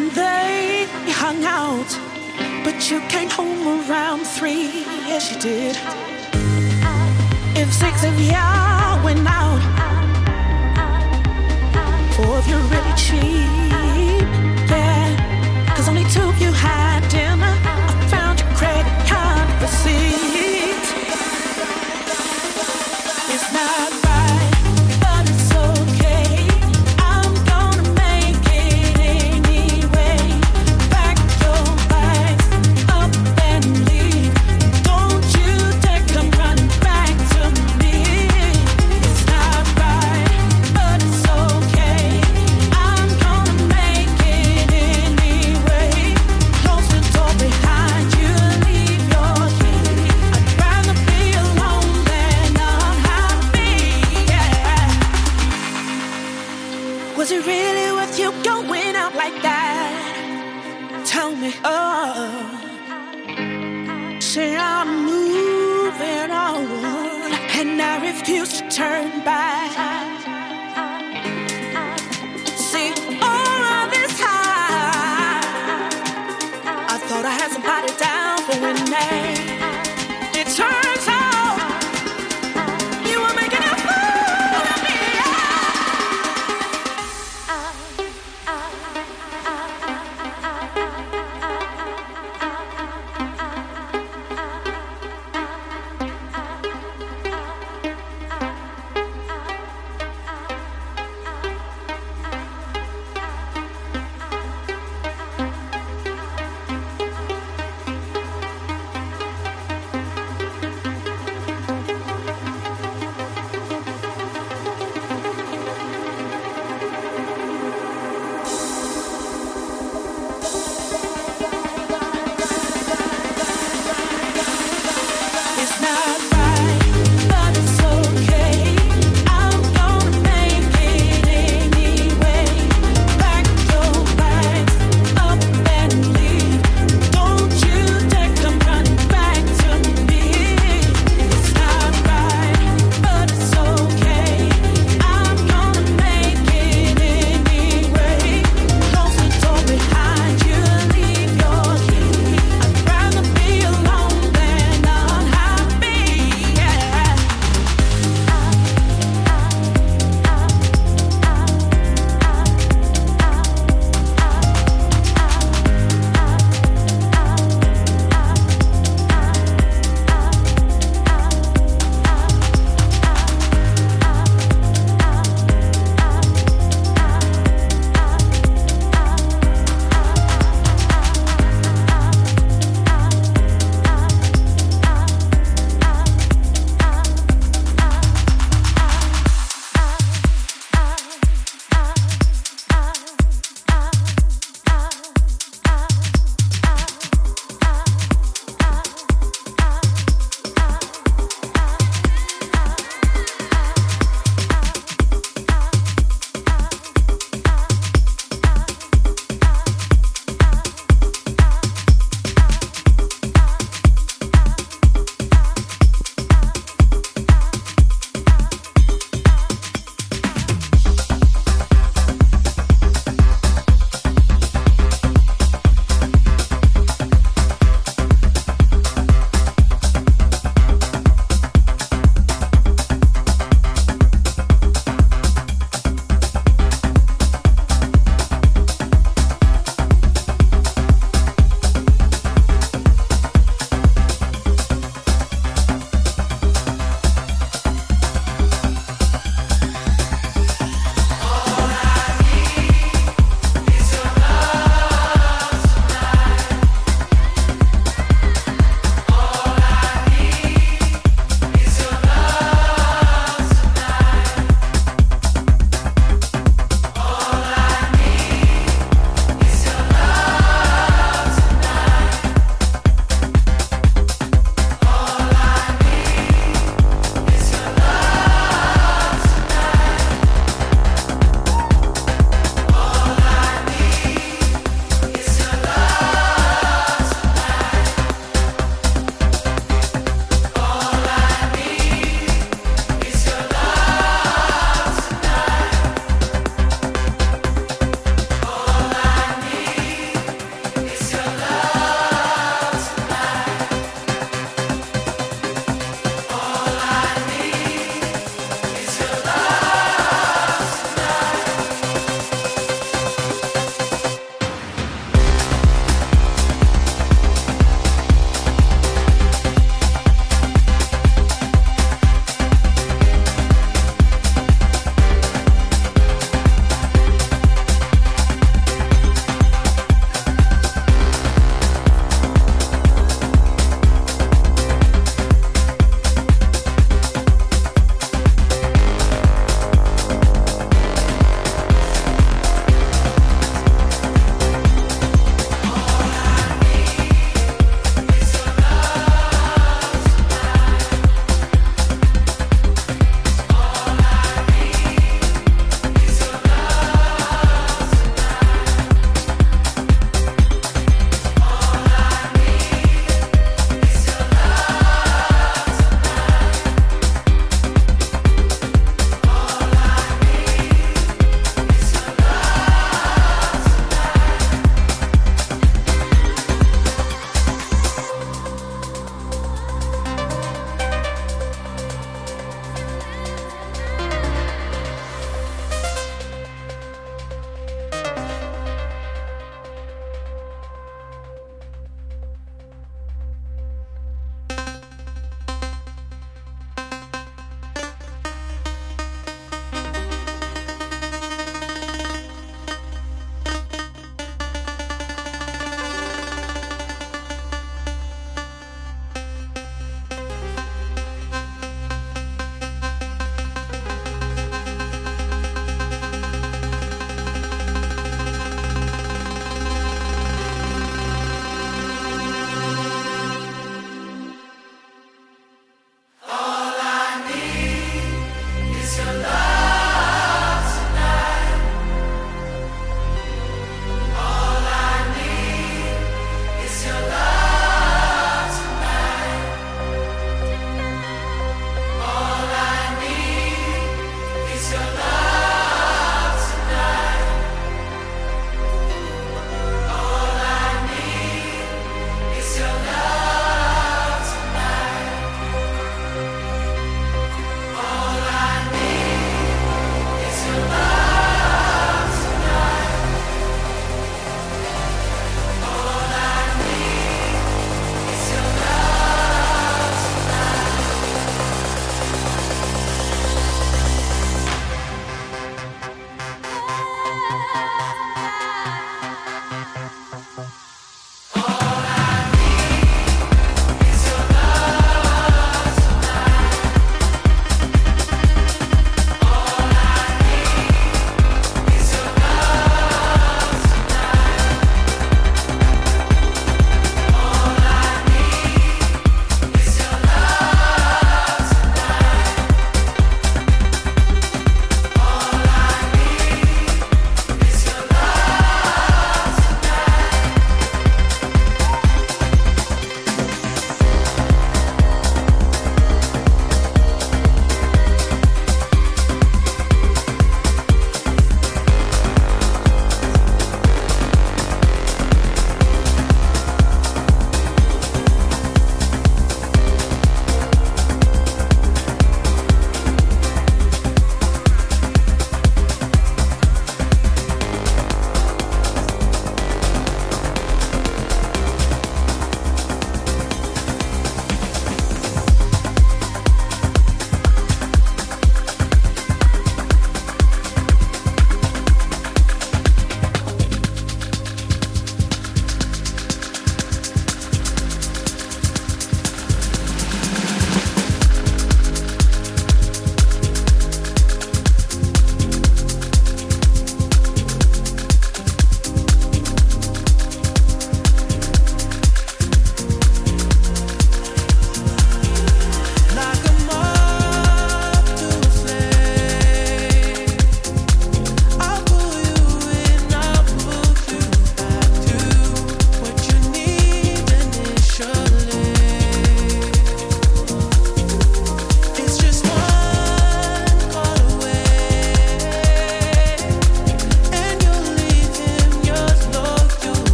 and they hung out. But you came home around three, yes, you did. If six of y'all went out, four of you really cheap, yeah. Cause only two of you had dinner. I found your credit card receipt.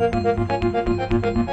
You're so